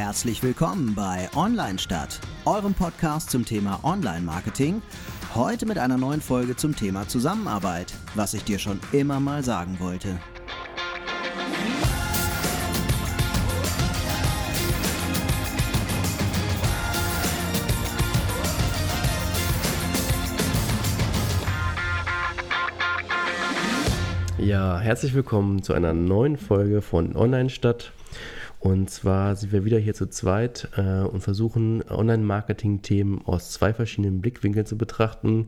Herzlich willkommen bei Online Stadt, eurem Podcast zum Thema Online-Marketing. Heute mit einer neuen Folge zum Thema Zusammenarbeit, was ich dir schon immer mal sagen wollte. Ja, herzlich willkommen zu einer neuen Folge von Online Stadt. Und zwar sind wir wieder hier zu zweit äh, und versuchen Online-Marketing-Themen aus zwei verschiedenen Blickwinkeln zu betrachten.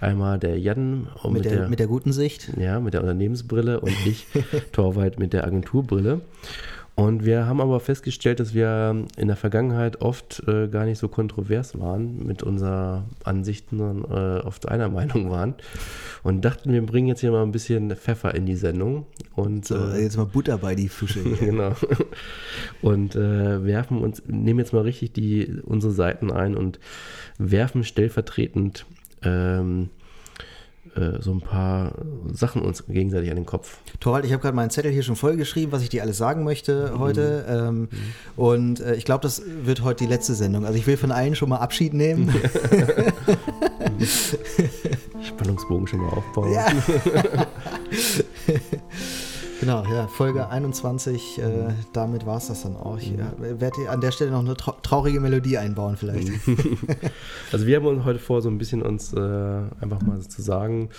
Einmal der Jan mit, mit, der, der, mit der guten Sicht. Ja, mit der Unternehmensbrille und ich, Torwald, mit der Agenturbrille. Und wir haben aber festgestellt, dass wir in der Vergangenheit oft äh, gar nicht so kontrovers waren mit unseren Ansichten, sondern äh, oft einer Meinung waren. Und dachten, wir bringen jetzt hier mal ein bisschen Pfeffer in die Sendung. Und, so, äh, jetzt mal Butter bei die Fische. genau. Und äh, werfen uns, nehmen jetzt mal richtig die, unsere Seiten ein und werfen stellvertretend ähm, äh, so ein paar Sachen uns gegenseitig an den Kopf. Torwald, ich habe gerade meinen Zettel hier schon vollgeschrieben, was ich dir alles sagen möchte mhm. heute. Ähm, mhm. Und äh, ich glaube, das wird heute die letzte Sendung. Also ich will von allen schon mal Abschied nehmen. Spannungsbogen schon mal aufbauen. Ja. Genau, ja, Folge 21, äh, damit war es das dann auch. Ich äh, werde an der Stelle noch eine traurige Melodie einbauen vielleicht. Also wir haben uns heute vor, so ein bisschen uns äh, einfach mal zu sagen,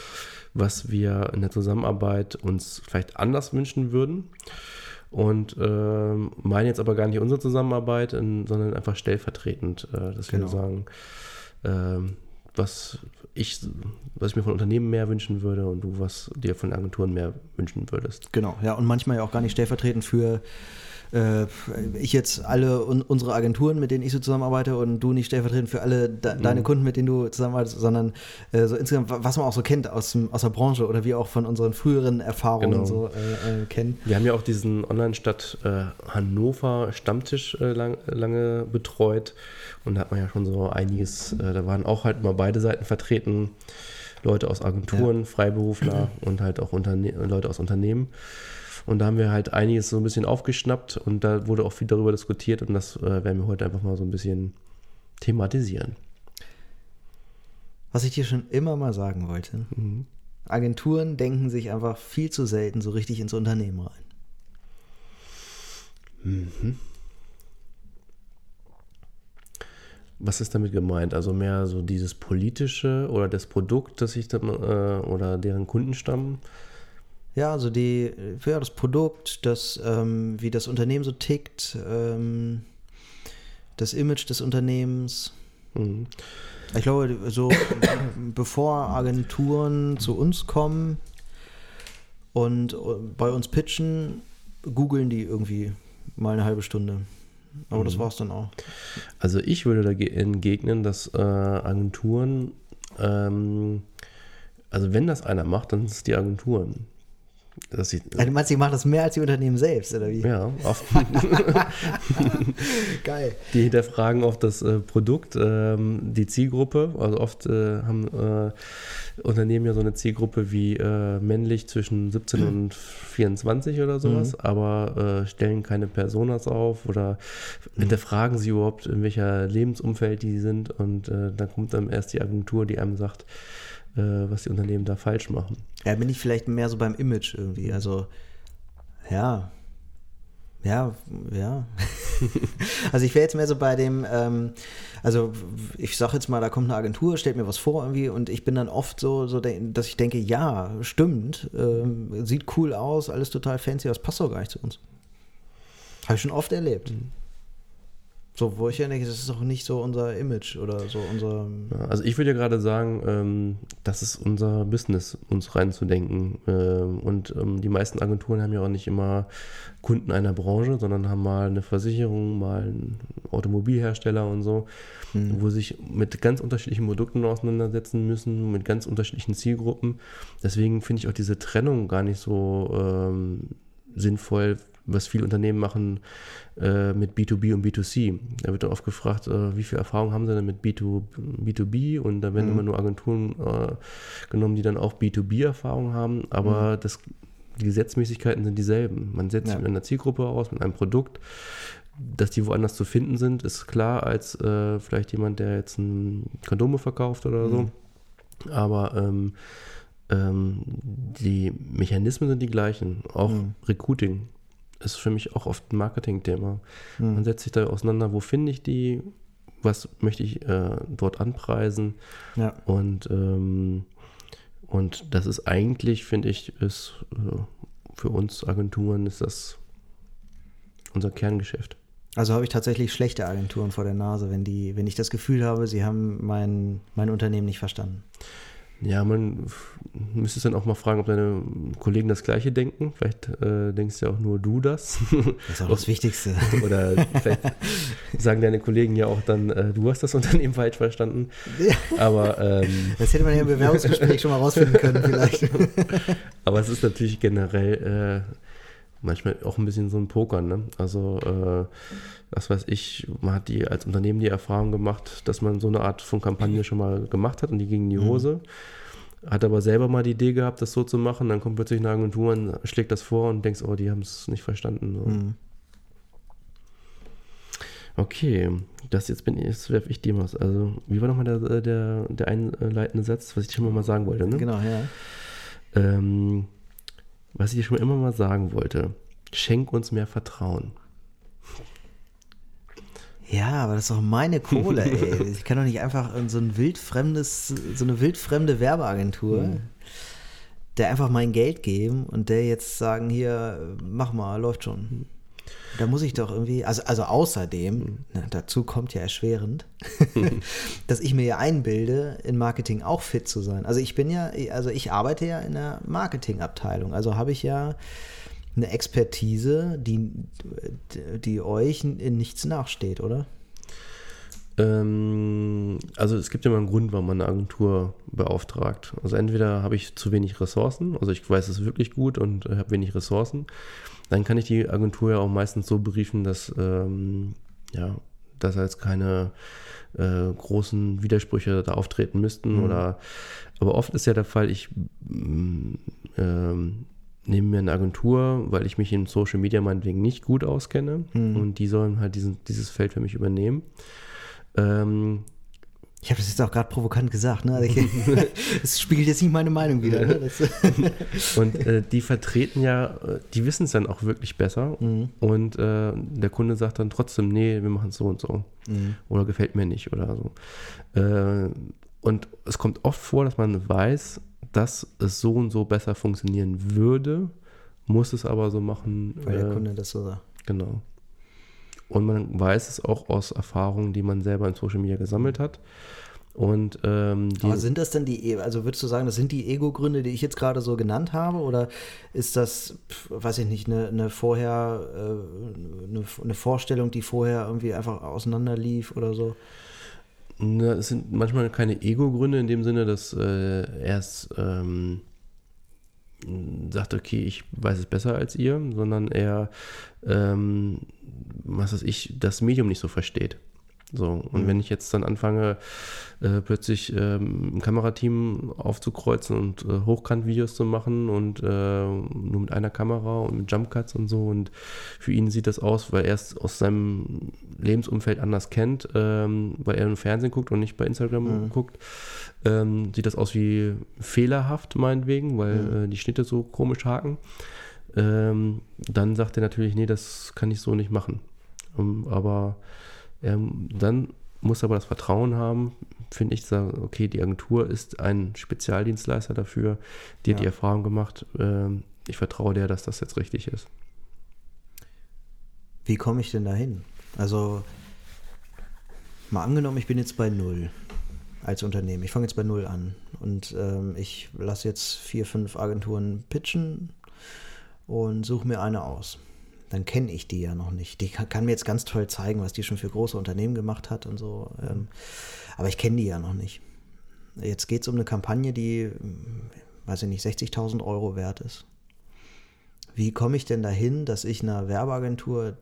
was wir in der Zusammenarbeit uns vielleicht anders wünschen würden. Und äh, meinen jetzt aber gar nicht unsere Zusammenarbeit, in, sondern einfach stellvertretend, äh, dass genau. wir sagen, ähm, was ich, was ich mir von Unternehmen mehr wünschen würde und du, was dir von Agenturen mehr wünschen würdest. Genau, ja, und manchmal ja auch gar nicht stellvertretend für äh, ich jetzt alle un unsere Agenturen, mit denen ich so zusammenarbeite und du nicht stellvertretend für alle de mhm. deine Kunden, mit denen du zusammenarbeitest, sondern äh, so insgesamt, was man auch so kennt aus, dem, aus der Branche oder wie auch von unseren früheren Erfahrungen genau. so äh, äh kennen. Wir haben ja auch diesen Online-Stadt äh, Hannover Stammtisch äh, lang, lange betreut und da hat man ja schon so einiges, da waren auch halt mal beide Seiten vertreten. Leute aus Agenturen, ja. Freiberufler und halt auch Unterne Leute aus Unternehmen. Und da haben wir halt einiges so ein bisschen aufgeschnappt und da wurde auch viel darüber diskutiert und das äh, werden wir heute einfach mal so ein bisschen thematisieren. Was ich dir schon immer mal sagen wollte. Mhm. Agenturen denken sich einfach viel zu selten so richtig ins Unternehmen rein. Mhm. Was ist damit gemeint? Also mehr so dieses politische oder das Produkt, das ich dann, äh, oder deren Kundenstamm ja, also die, ja, das Produkt, das, ähm, wie das Unternehmen so tickt, ähm, das Image des Unternehmens. Mhm. Ich glaube, so bevor Agenturen zu uns kommen und äh, bei uns pitchen, googeln die irgendwie mal eine halbe Stunde. Aber mhm. das es dann auch. Also ich würde dagegen entgegnen, dass äh, Agenturen, ähm, also wenn das einer macht, dann sind es die Agenturen. Das sieht, also, du meinst, die machen das mehr als die Unternehmen selbst, oder wie? Ja, oft. Geil. Die hinterfragen oft das äh, Produkt, ähm, die Zielgruppe. Also oft äh, haben äh, Unternehmen ja so eine Zielgruppe wie äh, männlich zwischen 17 mhm. und 24 oder sowas, mhm. aber äh, stellen keine Personas auf oder mhm. hinterfragen sie überhaupt, in welcher Lebensumfeld die sind. Und äh, dann kommt dann erst die Agentur, die einem sagt, was die Unternehmen da falsch machen. Ja, bin ich vielleicht mehr so beim Image irgendwie. Also, ja. Ja, ja. also ich wäre jetzt mehr so bei dem, ähm, also ich sage jetzt mal, da kommt eine Agentur, stellt mir was vor irgendwie und ich bin dann oft so, so dass ich denke, ja, stimmt, ähm, sieht cool aus, alles total fancy, das passt doch gar nicht zu uns. Habe ich schon oft erlebt. Mhm. So, wo ich ja denke, das ist doch nicht so unser Image oder so unser. Also ich würde ja gerade sagen, ähm, das ist unser Business, uns reinzudenken. Ähm, und ähm, die meisten Agenturen haben ja auch nicht immer Kunden einer Branche, sondern haben mal eine Versicherung, mal einen Automobilhersteller und so, mhm. wo sich mit ganz unterschiedlichen Produkten auseinandersetzen müssen, mit ganz unterschiedlichen Zielgruppen. Deswegen finde ich auch diese Trennung gar nicht so ähm, sinnvoll, was viele Unternehmen machen äh, mit B2B und B2C. Da wird dann oft gefragt, äh, wie viel Erfahrung haben sie denn mit B2, B2B und da werden mhm. immer nur Agenturen äh, genommen, die dann auch B2B-Erfahrung haben, aber mhm. das, die Gesetzmäßigkeiten sind dieselben. Man setzt ja. sich mit einer Zielgruppe aus, mit einem Produkt, dass die woanders zu finden sind, ist klar, als äh, vielleicht jemand, der jetzt ein Kondome verkauft oder so. Aber ähm, ähm, die Mechanismen sind die gleichen. Auch Mhm. Recruiting ist für mich auch oft ein Marketing-Thema. Man Mhm. setzt sich da auseinander, wo finde ich die, was möchte ich äh, dort anpreisen Ja. und, ähm, und das ist eigentlich, finde ich, ist äh, für uns Agenturen ist das unser Kerngeschäft. Also habe ich tatsächlich schlechte Agenturen vor der Nase, wenn die, wenn ich das Gefühl habe, sie haben mein, mein Unternehmen nicht verstanden. Ja, man müsste dann auch mal fragen, ob deine Kollegen das Gleiche denken. Vielleicht äh, denkst ja auch nur du das. Das ist auch das Wichtigste. Oder vielleicht sagen deine Kollegen ja auch dann, äh, du hast das Unternehmen falsch verstanden. Aber, ähm, Das hätte man ja im Bewerbungsgespräch schon mal rausfinden können, vielleicht. aber es ist natürlich generell äh, manchmal auch ein bisschen so ein Poker. Ne? Also, äh, was weiß ich, man hat die als Unternehmen die Erfahrung gemacht, dass man so eine Art von Kampagne schon mal gemacht hat und die ging in die Hose. Hat aber selber mal die Idee gehabt, das so zu machen. Dann kommt plötzlich eine Agentur und schlägt das vor und denkst, oh, die haben es nicht verstanden. So. Mhm. Okay, das jetzt bin ich, jetzt werfe ich dir was. Also, wie war nochmal der, der, der einleitende Satz, was ich schon mal sagen wollte, ne? Genau, ja. Ähm, was ich dir schon immer mal sagen wollte. Schenk uns mehr Vertrauen. Ja, aber das ist doch meine Kohle, ey. Ich kann doch nicht einfach in so ein wildfremdes, so eine wildfremde Werbeagentur, der einfach mein Geld geben und der jetzt sagen, hier, mach mal, läuft schon. Da muss ich doch irgendwie, also, also außerdem, na, dazu kommt ja erschwerend, dass ich mir ja einbilde, in Marketing auch fit zu sein. Also ich bin ja, also ich arbeite ja in der Marketingabteilung, also habe ich ja eine Expertise, die, die euch in nichts nachsteht, oder? Ähm, also es gibt mal einen Grund, warum man eine Agentur beauftragt. Also entweder habe ich zu wenig Ressourcen, also ich weiß es wirklich gut und äh, habe wenig Ressourcen. Dann kann ich die Agentur ja auch meistens so briefen, dass ähm, ja, dass jetzt keine äh, großen Widersprüche da auftreten müssten. Oder aber oft ist ja der Fall, ich mm, ähm, nehme mir eine Agentur, weil ich mich in Social Media meinetwegen nicht gut auskenne und die sollen halt diesen, dieses Feld für mich übernehmen. Ähm, Ich habe das jetzt auch gerade provokant gesagt, ne? Also ich, das spiegelt jetzt nicht meine Meinung wieder. Ne? Und äh, die vertreten ja, äh, die wissen es dann auch wirklich besser. Und äh, der Kunde sagt dann trotzdem, nee, wir machen es so und so. Oder gefällt mir nicht oder so. Äh, und es kommt oft vor, dass man weiß, dass es so und so besser funktionieren würde, muss es aber so machen. weil der äh, Kunde das so sagt. Genau. Und man weiß es auch aus Erfahrungen, die man selber in Social Media gesammelt hat. Und ähm, Aber sind das denn die, E- also würdest du sagen, das sind die Ego-Gründe, die ich jetzt gerade so genannt habe? Oder ist das, weiß ich nicht, eine, eine vorher, äh, eine, eine Vorstellung, die vorher irgendwie einfach auseinanderlief oder so? Na, es sind manchmal keine Ego-Gründe in dem Sinne, dass äh, er es ähm, sagt, okay, ich weiß es besser als ihr, sondern er, ähm, was weiß ich, das Medium nicht so versteht. So, und wenn ich jetzt dann anfange, äh, plötzlich ähm, ein Kamerateam aufzukreuzen und äh, Hochkant-Videos zu machen und äh, nur mit einer Kamera und mit Jumpcuts und so und für ihn sieht das aus, weil er es aus seinem Lebensumfeld anders kennt, ähm, weil er im Fernsehen guckt und nicht bei Instagram guckt, ähm, sieht das aus wie fehlerhaft meinetwegen, weil äh, die Schnitte so komisch haken. Ähm, dann sagt er natürlich, nee, das kann ich so nicht machen. Ähm, aber ähm, dann muss aber das Vertrauen haben, finde ich, sagen, okay, die Agentur ist ein Spezialdienstleister dafür, die hat Ja. die Erfahrung gemacht, ähm, ich vertraue der, dass das jetzt richtig ist. Wie komme ich denn da hin? Also, mal angenommen, ich bin jetzt bei Null als Unternehmen. Ich fange jetzt bei Null an und ähm, ich lasse jetzt vier, fünf Agenturen pitchen und suche mir eine aus. Dann kenne ich die ja noch nicht. Die kann, kann mir jetzt ganz toll zeigen, was die schon für große Unternehmen gemacht hat und so. Ähm, aber ich kenne die ja noch nicht. Jetzt geht es um eine Kampagne, die, hm, weiß ich nicht, 60.000 Euro wert ist. Wie komme ich denn dahin, dass ich einer Werbeagentur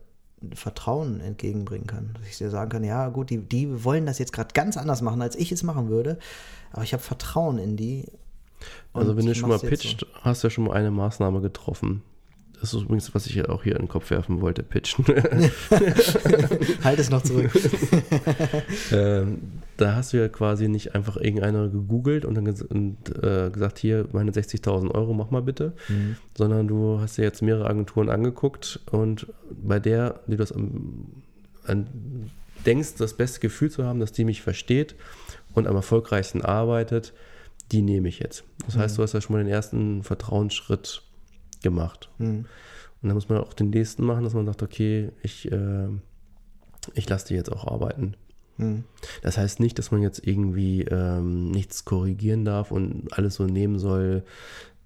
Vertrauen entgegenbringen kann? Dass ich dir sagen kann, ja gut, die, die wollen das jetzt gerade ganz anders machen, als ich es machen würde, aber ich habe Vertrauen in die. Also wenn du schon mal pitcht, hast du ja schon mal eine Maßnahme getroffen. Das ist übrigens, was ich auch hier in den Kopf werfen wollte, pitchen. halt es noch zurück. ähm, da hast du ja quasi nicht einfach irgendeiner gegoogelt und dann ges und, äh, gesagt, hier, meine 60.000 Euro, mach mal bitte, mhm. sondern du hast dir jetzt mehrere Agenturen angeguckt und bei der, die du das am, an, denkst, das beste Gefühl zu haben, dass die mich versteht und am erfolgreichsten arbeitet, die nehme ich jetzt. Das heißt, mhm. du hast ja schon mal den ersten Vertrauensschritt gemacht. Mhm. Und dann muss man auch den nächsten machen, dass man sagt, okay, ich, äh, ich lasse die jetzt auch arbeiten. Mhm. Das heißt nicht, dass man jetzt irgendwie ähm, nichts korrigieren darf und alles so nehmen soll,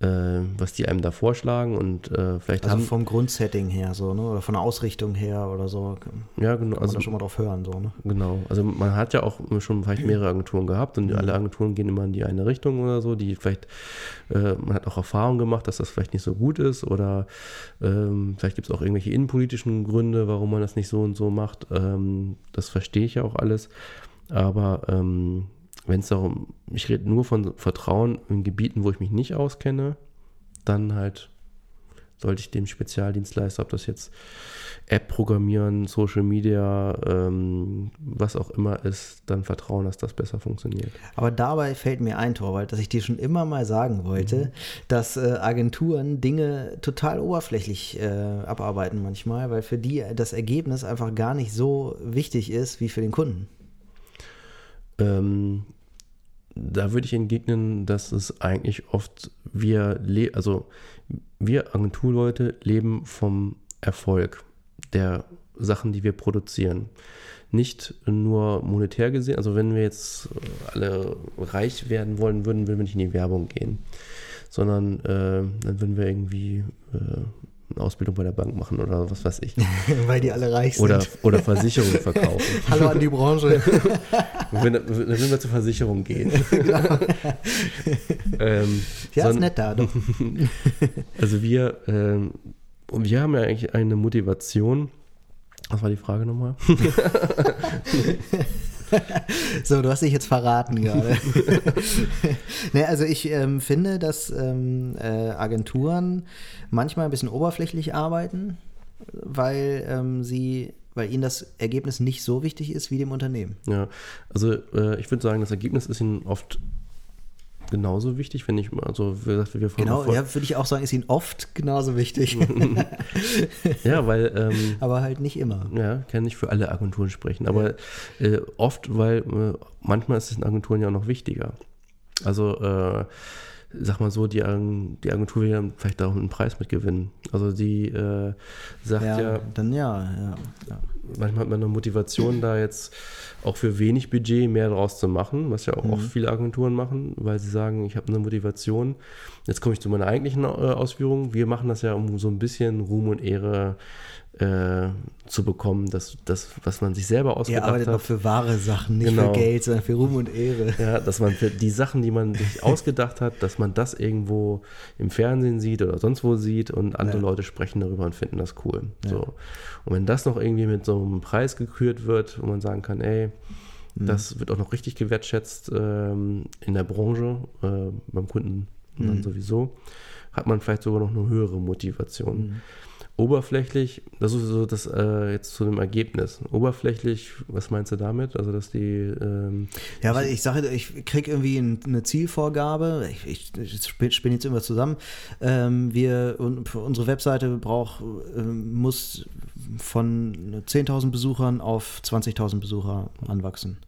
was die einem da vorschlagen und äh, vielleicht also haben, vom Grundsetting her so, ne? Oder von der Ausrichtung her oder so. Ja, genau. Kann also man schon mal drauf hören, so, ne? Genau. Also man hat ja auch schon vielleicht mehrere Agenturen gehabt und mhm. alle Agenturen gehen immer in die eine Richtung oder so, die vielleicht, äh, man hat auch Erfahrung gemacht, dass das vielleicht nicht so gut ist oder ähm, vielleicht gibt es auch irgendwelche innenpolitischen Gründe, warum man das nicht so und so macht. Ähm, das verstehe ich ja auch alles. Aber ähm, wenn es darum, ich rede nur von Vertrauen in Gebieten, wo ich mich nicht auskenne, dann halt sollte ich dem Spezialdienstleister, ob das jetzt App programmieren, Social Media, ähm, was auch immer ist, dann vertrauen, dass das besser funktioniert. Aber dabei fällt mir ein, Torwald, dass ich dir schon immer mal sagen wollte, mhm. dass äh, Agenturen Dinge total oberflächlich äh, abarbeiten manchmal, weil für die das Ergebnis einfach gar nicht so wichtig ist wie für den Kunden. Ähm, da würde ich entgegnen, dass es eigentlich oft wir, also wir Agenturleute leben vom Erfolg der Sachen, die wir produzieren. Nicht nur monetär gesehen, also wenn wir jetzt alle reich werden wollen würden, würden wir nicht in die Werbung gehen, sondern äh, dann würden wir irgendwie äh, eine Ausbildung bei der Bank machen oder was weiß ich. Weil die alle reich sind. Oder, oder Versicherungen verkaufen. Hallo an die Branche. wenn, dann würden wir zur Versicherung gehen. Genau. ähm, ja, ist nett da, doch. also wir, ähm, wir haben ja eigentlich eine Motivation. Was war die Frage nochmal? so, du hast dich jetzt verraten gerade. nee, also ich ähm, finde, dass ähm, äh, Agenturen manchmal ein bisschen oberflächlich arbeiten, weil ähm, sie weil ihnen das Ergebnis nicht so wichtig ist wie dem Unternehmen. Ja, also äh, ich würde sagen, das Ergebnis ist ihnen oft genauso wichtig, wenn ich also wie gesagt, wir Genau, ja, würde ich auch sagen, ist ihnen oft genauso wichtig. ja, weil ähm, aber halt nicht immer. Ja, kann nicht für alle Agenturen sprechen, aber ja. äh, oft, weil äh, manchmal ist es in Agenturen ja auch noch wichtiger. Also äh, sag mal so, die, die Agentur will ja vielleicht auch einen Preis mitgewinnen. Also die äh, sagt ja, ja, Dann ja, ja, ja. Manchmal hat man eine Motivation, da jetzt auch für wenig Budget mehr draus zu machen, was ja auch mhm. oft viele Agenturen machen, weil sie sagen, ich habe eine Motivation. Jetzt komme ich zu meiner eigentlichen äh, Ausführung. Wir machen das ja, um so ein bisschen Ruhm und Ehre äh, zu bekommen, das, das, was man sich selber ausgedacht hat. Ihr arbeitet hat. noch für wahre Sachen, nicht genau. für Geld, sondern für Ruhm und Ehre. Ja, dass man für die Sachen, die man sich ausgedacht hat, dass man das irgendwo im Fernsehen sieht oder sonst wo sieht und andere ja. Leute sprechen darüber und finden das cool. Ja. So. Und wenn das noch irgendwie mit so einem Preis gekürt wird, wo man sagen kann, ey, mhm. das wird auch noch richtig gewertschätzt ähm, in der Branche, äh, beim Kunden mhm. dann sowieso, hat man vielleicht sogar noch eine höhere Motivation. Mhm oberflächlich, das ist so das äh, jetzt zu dem Ergebnis. Oberflächlich, was meinst du damit? Also, dass die. Ähm, ja, weil ich sage, ich kriege irgendwie eine Zielvorgabe, ich, ich, ich spinne jetzt irgendwas zusammen. Ähm, wir, unsere Webseite braucht, äh, muss von 10.000 Besuchern auf 20.000 Besucher anwachsen.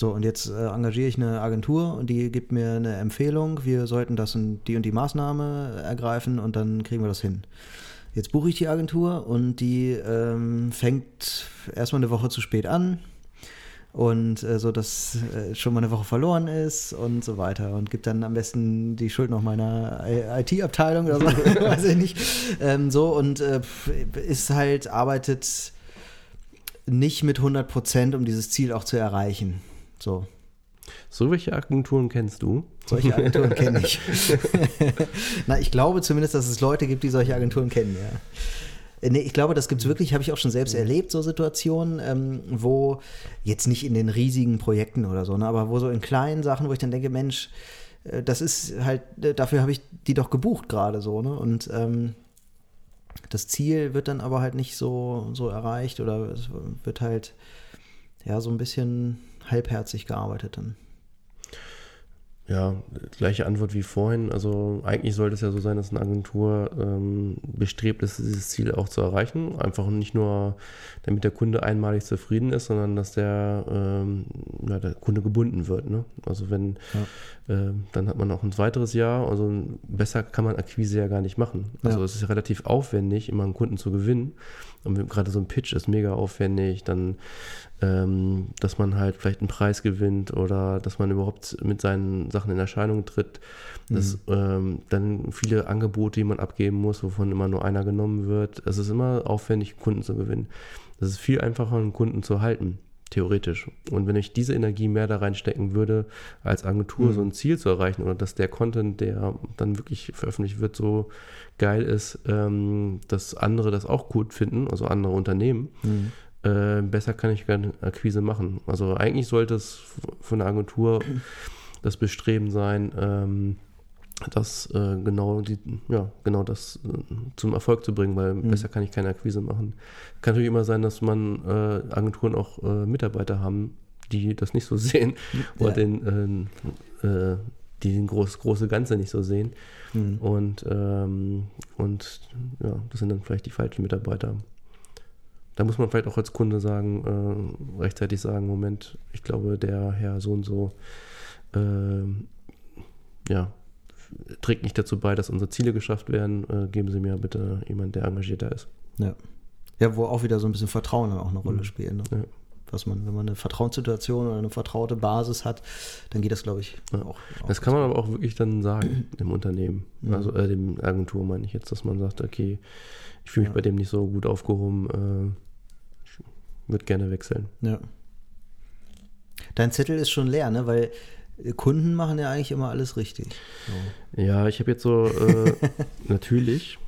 So, und jetzt äh, engagiere ich eine Agentur und die gibt mir eine Empfehlung, wir sollten das und die und die Maßnahme ergreifen und dann kriegen wir das hin. Jetzt buche ich die Agentur und die ähm, fängt erstmal eine Woche zu spät an und äh, so, dass äh, schon mal eine Woche verloren ist und so weiter und gibt dann am besten die Schuld noch meiner IT-Abteilung oder so, weiß ich nicht. Ähm, so und äh, ist halt, arbeitet nicht mit 100 Prozent, um dieses Ziel auch zu erreichen. So. So welche Agenturen kennst du? Solche Agenturen kenne ich. Na, ich glaube zumindest, dass es Leute gibt, die solche Agenturen kennen, ja. Äh, nee, ich glaube, das gibt es wirklich, habe ich auch schon selbst erlebt, so Situationen, ähm, wo jetzt nicht in den riesigen Projekten oder so, ne, aber wo so in kleinen Sachen, wo ich dann denke, Mensch, äh, das ist halt, äh, dafür habe ich die doch gebucht gerade so, ne? Und ähm, das Ziel wird dann aber halt nicht so, so erreicht oder es wird halt ja so ein bisschen halbherzig gearbeitet dann. Ja, gleiche Antwort wie vorhin. Also eigentlich sollte es ja so sein, dass eine Agentur ähm, bestrebt ist, dieses Ziel auch zu erreichen. Einfach nicht nur, damit der Kunde einmalig zufrieden ist, sondern dass der, ähm, ja, der Kunde gebunden wird. Ne? Also wenn, ja. Äh, dann hat man auch ein weiteres Jahr. Also besser kann man Akquise ja gar nicht machen. Also ja. es ist relativ aufwendig, immer einen Kunden zu gewinnen. Und gerade so ein Pitch ist mega aufwendig. Dann ähm, dass man halt vielleicht einen Preis gewinnt oder dass man überhaupt mit seinen Sachen in Erscheinung tritt. Dass mhm. ähm, dann viele Angebote, die man abgeben muss, wovon immer nur einer genommen wird. Es ist immer aufwendig, Kunden zu gewinnen. Es ist viel einfacher, einen Kunden zu halten, theoretisch. Und wenn ich diese Energie mehr da reinstecken würde, als Agentur mhm. so ein Ziel zu erreichen oder dass der Content, der dann wirklich veröffentlicht wird, so geil ist, ähm, dass andere das auch gut finden, also andere Unternehmen, mhm äh, besser kann ich keine Akquise machen. Also eigentlich sollte es von der Agentur das Bestreben sein, ähm, das äh, genau die, ja, genau das äh, zum Erfolg zu bringen, weil mhm. besser kann ich keine Akquise machen. Kann natürlich immer sein, dass man äh, Agenturen auch äh, Mitarbeiter haben, die das nicht so sehen ja. oder den, äh, die den groß, große Ganze nicht so sehen. Mhm. Und, ähm, und ja, das sind dann vielleicht die falschen Mitarbeiter. Da muss man vielleicht auch als Kunde sagen, äh, rechtzeitig sagen, Moment, ich glaube, der Herr so und so, äh, ja, trägt nicht dazu bei, dass unsere Ziele geschafft werden. Äh, geben Sie mir bitte jemanden, der engagierter ist. Ja. Ja, wo auch wieder so ein bisschen Vertrauen dann auch eine Rolle mhm. spielt. Ne? Ja. Was man, wenn man eine Vertrauenssituation oder eine vertraute Basis hat, dann geht das, glaube ich, ja. auch, auch. Das kann man aber auch wirklich dann sagen, dem Unternehmen. Mhm. Also äh, dem Agentur meine ich jetzt, dass man sagt, okay, ich fühle mich ja. bei dem nicht so gut aufgehoben. Äh, würde gerne wechseln. Ja. Dein Zettel ist schon leer, ne? Weil Kunden machen ja eigentlich immer alles richtig. So. Ja, ich habe jetzt so, äh, natürlich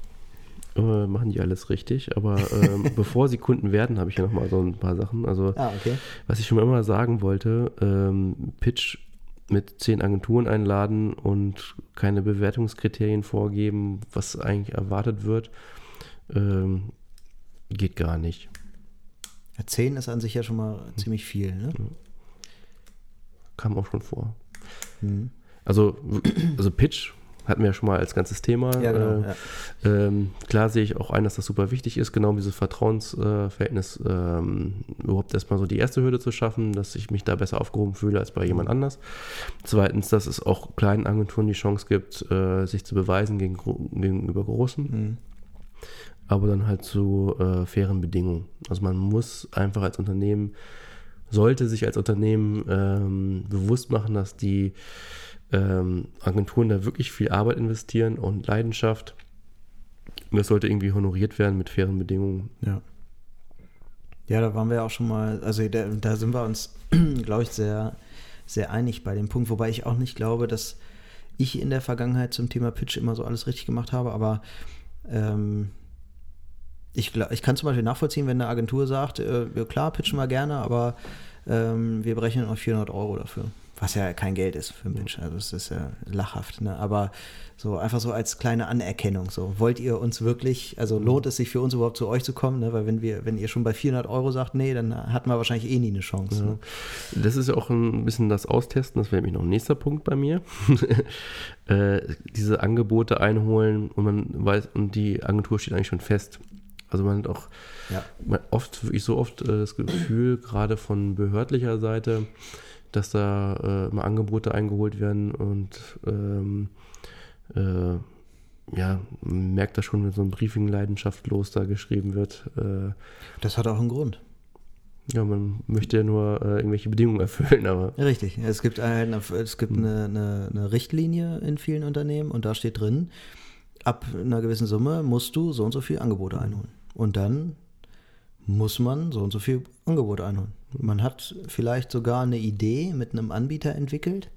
äh, machen die alles richtig, aber äh, bevor sie Kunden werden, habe ich ja noch mal so ein paar Sachen. Also, ah, okay. was ich schon immer sagen wollte, ähm, Pitch mit zehn Agenturen einladen und keine Bewertungskriterien vorgeben, was eigentlich erwartet wird, ähm, geht gar nicht. Ja, 10 ist an sich ja schon mal mhm. ziemlich viel. Ne? Kam auch schon vor. Mhm. Also, also Pitch hatten wir ja schon mal als ganzes Thema. Ja, genau, äh, ja. ähm, klar sehe ich auch ein, dass das super wichtig ist, genau dieses Vertrauensverhältnis äh, ähm, überhaupt erstmal so die erste Hürde zu schaffen, dass ich mich da besser aufgehoben fühle als bei jemand mhm. anders. Zweitens, dass es auch kleinen Agenturen die Chance gibt, äh, sich zu beweisen gegen, gegenüber großen. Mhm aber dann halt zu äh, fairen Bedingungen. Also man muss einfach als Unternehmen, sollte sich als Unternehmen ähm, bewusst machen, dass die ähm, Agenturen da wirklich viel Arbeit investieren und Leidenschaft. Und das sollte irgendwie honoriert werden mit fairen Bedingungen. Ja. Ja, da waren wir auch schon mal, also da, da sind wir uns, glaube ich, sehr, sehr einig bei dem Punkt, wobei ich auch nicht glaube, dass ich in der Vergangenheit zum Thema Pitch immer so alles richtig gemacht habe, aber ähm, ich, ich kann zum Beispiel nachvollziehen, wenn eine Agentur sagt, äh, klar, pitchen wir gerne, aber ähm, wir berechnen auf 400 Euro dafür. Was ja kein Geld ist für einen Pitch. Also es ist ja lachhaft. Ne? Aber so einfach so als kleine Anerkennung. So wollt ihr uns wirklich, also mhm. lohnt es sich für uns überhaupt zu euch zu kommen? Ne? Weil wenn wir, wenn ihr schon bei 400 Euro sagt, nee, dann hatten wir wahrscheinlich eh nie eine Chance. Ja. Ne? Das ist ja auch ein bisschen das Austesten. Das wäre nämlich noch ein nächster Punkt bei mir. äh, diese Angebote einholen und man weiß, und die Agentur steht eigentlich schon fest. Also man hat auch ja. man oft, wirklich so oft äh, das Gefühl, gerade von behördlicher Seite, dass da äh, mal Angebote eingeholt werden und ähm, äh, ja, man merkt da schon, wenn so ein Briefing leidenschaftlos da geschrieben wird. Äh, das hat auch einen Grund. Ja, man möchte ja nur äh, irgendwelche Bedingungen erfüllen, aber. Richtig. Es gibt, eine, es gibt hm. eine, eine, eine Richtlinie in vielen Unternehmen und da steht drin, ab einer gewissen Summe musst du so und so viele Angebote einholen. Und dann muss man so und so viel Angebot einholen. Man hat vielleicht sogar eine Idee mit einem Anbieter entwickelt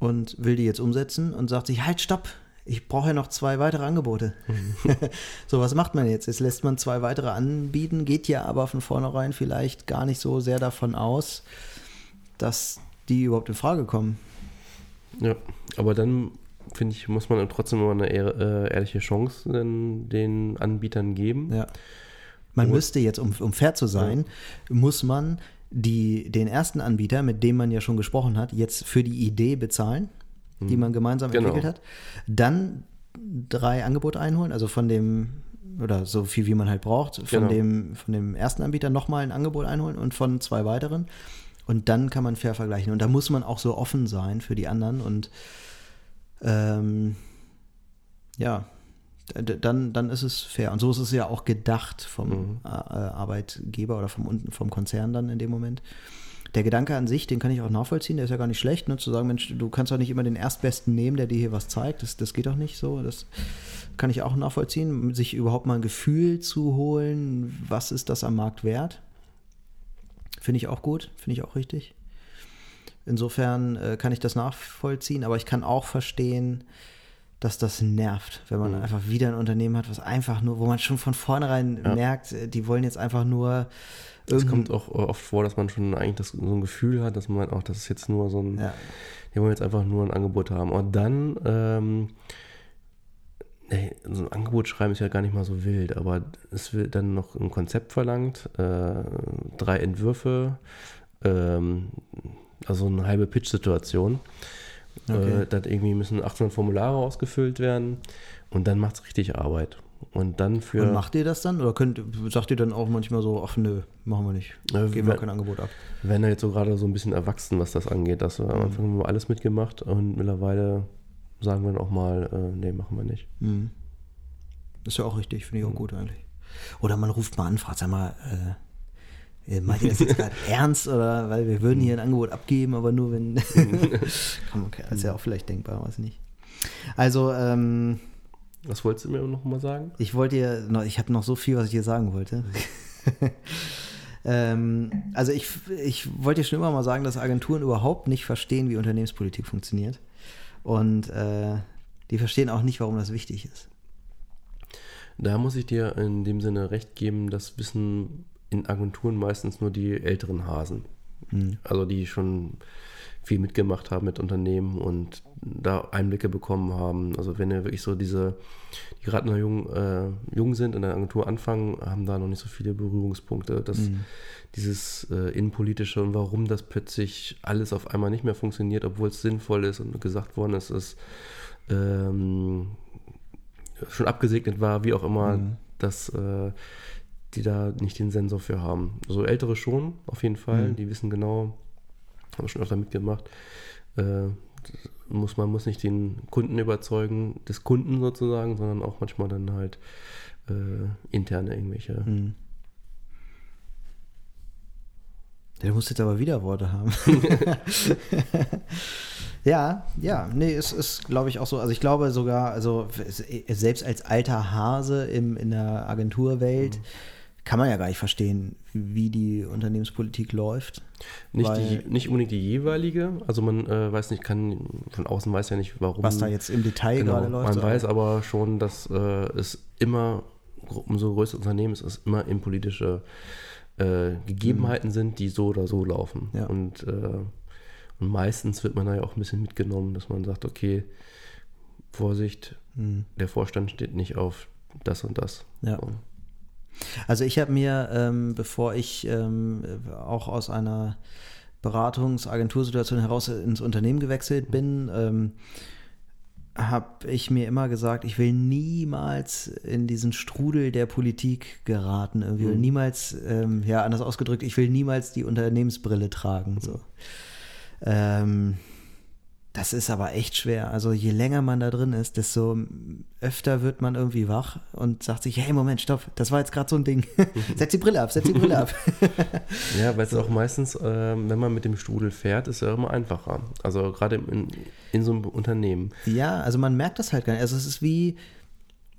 und will die jetzt umsetzen und sagt sich, halt, stopp, ich brauche ja noch zwei weitere Angebote. Mhm. so, was macht man jetzt? Jetzt lässt man zwei weitere anbieten, geht ja aber von vornherein vielleicht gar nicht so sehr davon aus, dass die überhaupt in Frage kommen. Ja, aber dann finde ich, muss man trotzdem immer eine äh, ehrliche Chance den, den Anbietern geben. Ja. Man Und, müsste jetzt, um, um fair zu sein, ja. muss man die, den ersten Anbieter, mit dem man ja schon gesprochen hat, jetzt für die Idee bezahlen, die mhm. man gemeinsam genau. entwickelt hat. Dann drei Angebote einholen, also von dem, oder so viel wie man halt braucht, von, genau. dem, von dem ersten Anbieter nochmal ein Angebot einholen und von zwei weiteren. Und dann kann man fair vergleichen. Und da muss man auch so offen sein für die anderen. Und ähm, ja, dann, dann ist es fair. Und so ist es ja auch gedacht vom mhm. Äh, Arbeitgeber oder vom, vom Konzern dann in dem Moment. Der Gedanke an sich, den kann ich auch nachvollziehen, der ist ja gar nicht schlecht, ne? zu sagen, Mensch, du kannst doch nicht immer den Erstbesten nehmen, der dir hier was zeigt, das, das geht doch nicht so. Das kann ich auch nachvollziehen, sich überhaupt mal ein Gefühl zu holen, was ist das am Markt wert. Finde ich auch gut, finde ich auch richtig. Insofern äh, kann ich das nachvollziehen, aber ich kann auch verstehen, dass das nervt, wenn man mhm. einfach wieder ein Unternehmen hat, was einfach nur, wo man schon von vornherein ja. merkt, äh, die wollen jetzt einfach nur. Es kommt auch oft vor, dass man schon eigentlich das, so ein Gefühl hat, dass man auch, das ist jetzt nur so ein, ja. die wollen jetzt einfach nur ein Angebot haben. Und dann, ähm, ey, so ein Angebot schreiben ist ja gar nicht mal so wild, aber es wird dann noch ein Konzept verlangt, äh, drei Entwürfe, ähm, also eine halbe Pitch-Situation. Okay. Äh, dann irgendwie müssen 800 Formulare ausgefüllt werden und dann macht es richtig Arbeit. Und dann für. Und macht ihr das dann? Oder könnt, sagt ihr dann auch manchmal so, ach nö, machen wir nicht. Äh, Geben wir kein Angebot ab. Wenn er jetzt so gerade so ein bisschen erwachsen, was das angeht. Dass wir mhm. am Anfang haben wir alles mitgemacht und mittlerweile sagen wir dann auch mal, äh, nee, machen wir nicht. Mhm. ist ja auch richtig, finde ich auch mhm. gut eigentlich. Oder man ruft mal an, fragt, sag mal, äh, äh, meint ihr das jetzt gerade ernst oder weil wir würden hier ein Angebot abgeben, aber nur wenn. okay, das ist ja auch vielleicht denkbar, weiß nicht. Also, ähm, Was wolltest du mir noch mal sagen? Ich wollte dir, ich habe noch so viel, was ich dir sagen wollte. ähm, also ich, ich wollte dir schon immer mal sagen, dass Agenturen überhaupt nicht verstehen, wie Unternehmenspolitik funktioniert. Und äh, die verstehen auch nicht, warum das wichtig ist. Da muss ich dir in dem Sinne recht geben, das wissen in Agenturen meistens nur die älteren Hasen. Mhm. Also die schon viel mitgemacht haben mit Unternehmen und da Einblicke bekommen haben. Also wenn ihr wirklich so diese, die gerade noch jung, äh, jung sind in der Agentur anfangen, haben da noch nicht so viele Berührungspunkte. Das, mhm. Dieses äh, Innenpolitische und warum das plötzlich alles auf einmal nicht mehr funktioniert, obwohl es sinnvoll ist und gesagt worden ist, dass ähm, schon abgesegnet war, wie auch immer, mhm. dass äh, die da nicht den Sensor für haben. So ältere schon, auf jeden Fall. Mhm. Die wissen genau, haben schon öfter mitgemacht. Äh, muss, man muss nicht den Kunden überzeugen, des Kunden sozusagen, sondern auch manchmal dann halt äh, interne irgendwelche. Mhm. Der muss jetzt aber wieder Worte haben. ja, ja, nee, es ist, glaube ich, auch so. Also ich glaube sogar, also selbst als alter Hase im, in der Agenturwelt, mhm kann man ja gar nicht verstehen, wie die Unternehmenspolitik läuft. Nicht, die, nicht unbedingt die jeweilige, also man äh, weiß nicht, kann von außen weiß ja nicht, warum. Was da jetzt im Detail genau, gerade läuft. Man oder? weiß aber schon, dass äh, es immer, umso größer Unternehmen ist, es immer in politische äh, Gegebenheiten mhm. sind, die so oder so laufen. Ja. Und, äh, und meistens wird man da ja auch ein bisschen mitgenommen, dass man sagt, okay, Vorsicht, mhm. der Vorstand steht nicht auf das und das. Ja. So. Also ich habe mir, ähm, bevor ich ähm, auch aus einer Beratungsagentursituation heraus ins Unternehmen gewechselt bin, ähm, habe ich mir immer gesagt, ich will niemals in diesen Strudel der Politik geraten. Irgendwie. Mhm. Niemals, ähm, ja, anders ausgedrückt, ich will niemals die Unternehmensbrille tragen. So. Ähm, das ist aber echt schwer. Also je länger man da drin ist, desto öfter wird man irgendwie wach und sagt sich, hey, Moment, stopp, das war jetzt gerade so ein Ding. setz die Brille ab, setz die Brille ab. ja, weil es auch meistens, äh, wenn man mit dem Strudel fährt, ist ja immer einfacher. Also gerade in, in so einem Unternehmen. Ja, also man merkt das halt gar nicht. Also es ist wie,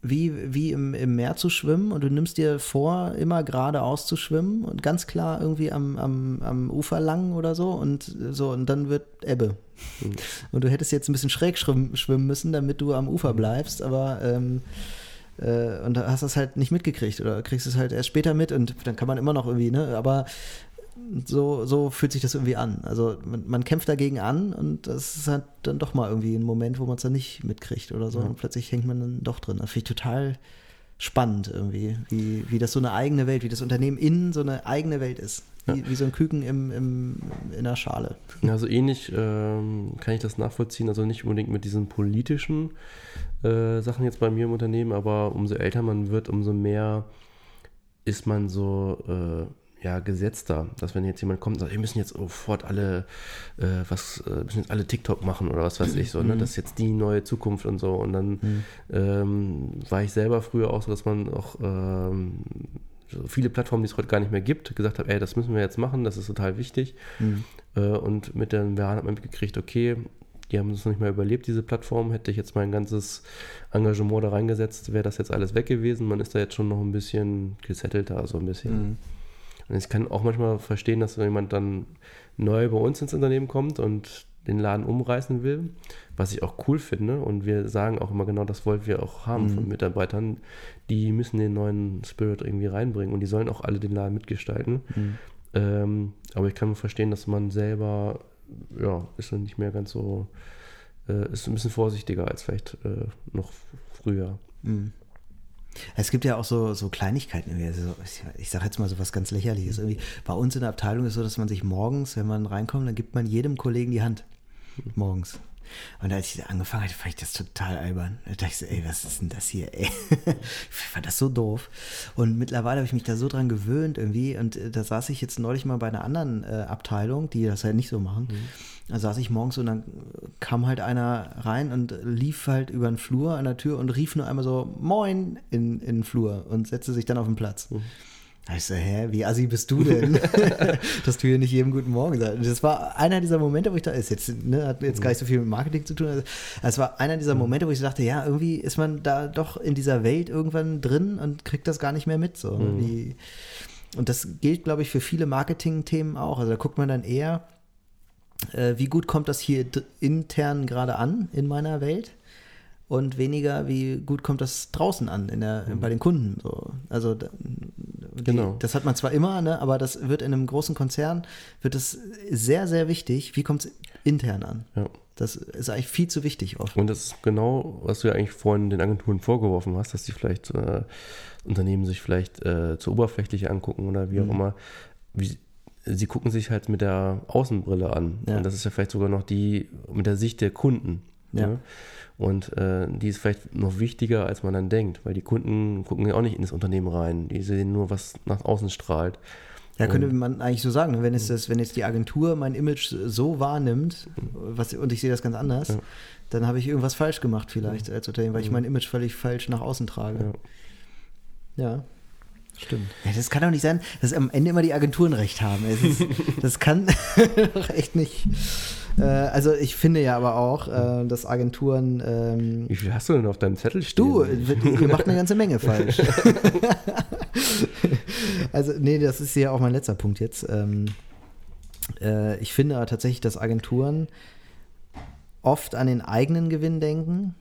wie, wie im, im Meer zu schwimmen und du nimmst dir vor, immer geradeaus zu schwimmen und ganz klar irgendwie am, am, am Ufer lang oder so und so und dann wird Ebbe. Mhm. Und du hättest jetzt ein bisschen schräg schwimmen müssen, damit du am Ufer bleibst, aber ähm, äh, und da hast du es halt nicht mitgekriegt oder kriegst es halt erst später mit und dann kann man immer noch irgendwie, ne, aber so, so fühlt sich das irgendwie an. Also man, man, kämpft dagegen an und das ist halt dann doch mal irgendwie ein Moment, wo man es dann nicht mitkriegt oder so. Ja. Und plötzlich hängt man dann doch drin. Das finde ich total spannend irgendwie, wie, wie das so eine eigene Welt, wie das Unternehmen innen so eine eigene Welt ist. Wie, ja. wie so ein Küken im, im, in der Schale. Also ähnlich ähm, kann ich das nachvollziehen, also nicht unbedingt mit diesen politischen äh, Sachen jetzt bei mir im Unternehmen, aber umso älter man wird, umso mehr ist man so äh, ja, gesetzter, dass wenn jetzt jemand kommt und sagt, wir müssen jetzt sofort alle, äh, was, äh, müssen jetzt alle TikTok machen oder was weiß ich so, ne? Mhm. Das ist jetzt die neue Zukunft und so. Und dann mhm. ähm, war ich selber früher auch so, dass man auch ähm, so viele Plattformen, die es heute gar nicht mehr gibt, gesagt hat, ey, das müssen wir jetzt machen, das ist total wichtig. Mhm. Äh, und mit den Jahren hat man mitgekriegt, okay, die haben es noch nicht mehr überlebt, diese Plattform. Hätte ich jetzt mein ganzes Engagement da reingesetzt, wäre das jetzt alles weg gewesen. Man ist da jetzt schon noch ein bisschen gesettelter, so ein bisschen. Mhm. Und ich kann auch manchmal verstehen, dass jemand dann neu bei uns ins Unternehmen kommt und den Laden umreißen will, was ich auch cool finde. Und wir sagen auch immer genau, das wollen wir auch haben mhm. von Mitarbeitern. Die müssen den neuen Spirit irgendwie reinbringen und die sollen auch alle den Laden mitgestalten. Mhm. Ähm, aber ich kann verstehen, dass man selber, ja, ist dann nicht mehr ganz so, äh, ist ein bisschen vorsichtiger als vielleicht äh, noch früher. Mhm. Es gibt ja auch so, so Kleinigkeiten. Also ich, sage jetzt mal so was ganz Lächerliches. Irgendwie bei uns in der Abteilung ist es so, dass man sich morgens, wenn man reinkommt, dann gibt man jedem Kollegen die Hand. Morgens. Und als ich angefangen hatte, fand ich das total albern. Da dachte ich so, ey, was ist denn das hier, ey? ich fand das so doof. Und mittlerweile habe ich mich da so dran gewöhnt irgendwie. Und äh, da saß ich jetzt neulich mal bei einer anderen äh, Abteilung, die das halt nicht so machen. Mhm. Da saß ich morgens und dann kam halt einer rein und lief halt über den Flur an der Tür und rief nur einmal so Moin in, in den Flur und setzte sich dann auf den Platz. Mhm. Da ich so, hä, wie assi bist du denn? dass du hier nicht jedem guten Morgen sagst. Das war einer dieser Momente, wo ich da, ist jetzt, ne, hat jetzt gar nicht so viel mit Marketing zu tun. Also, es war einer dieser mhm. Momente, wo ich dachte, ja, irgendwie ist man da doch in dieser Welt irgendwann drin und kriegt das gar nicht mehr mit. So. Mhm. Wie, und das gilt, glaube ich, für viele Marketing-Themen auch. Also da guckt man dann eher, äh, wie gut kommt das hier intern gerade an in meiner Welt? Und weniger, wie gut kommt das draußen an in der, mhm. bei den Kunden. So. Also die, genau. das hat man zwar immer, ne, aber das wird in einem großen Konzern, wird es sehr, sehr wichtig, wie kommt es intern an. Ja. Das ist eigentlich viel zu wichtig oft. Und das ist genau, was du ja eigentlich vorhin den Agenturen vorgeworfen hast, dass die vielleicht äh, Unternehmen sich vielleicht äh, zu oberflächlich angucken oder wie auch mhm. immer. Wie, sie gucken sich halt mit der Außenbrille an. Ja. Und das ist ja vielleicht sogar noch die mit der Sicht der Kunden. Ja. Ne? Und äh, die ist vielleicht noch wichtiger, als man dann denkt, weil die Kunden gucken ja auch nicht in das Unternehmen rein. Die sehen nur, was nach außen strahlt. Ja, könnte man eigentlich so sagen, wenn, es das, wenn jetzt die Agentur mein Image so wahrnimmt was, und ich sehe das ganz anders, ja. dann habe ich irgendwas falsch gemacht vielleicht als Unternehmen, weil ich mein Image völlig falsch nach außen trage. Ja. ja. Stimmt. Ja, das kann doch nicht sein, dass am Ende immer die Agenturen recht haben. Ist, das kann doch echt nicht. Äh, also ich finde ja aber auch, äh, dass Agenturen. Ähm, Wie viel hast du denn auf deinem Zettel stehen? Du, ihr macht eine ganze Menge falsch. also, nee, das ist ja auch mein letzter Punkt jetzt. Ähm, äh, ich finde aber tatsächlich, dass Agenturen oft an den eigenen Gewinn denken,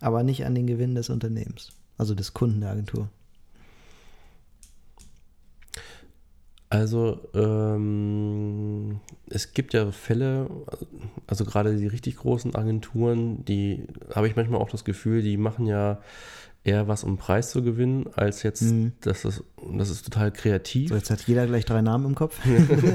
aber nicht an den Gewinn des Unternehmens, also des Kunden der Agentur. Also ähm, es gibt ja Fälle, also gerade die richtig großen Agenturen, die habe ich manchmal auch das Gefühl, die machen ja eher was, um Preis zu gewinnen, als jetzt, mhm. das, ist, das ist total kreativ. So, jetzt hat jeder gleich drei Namen im Kopf.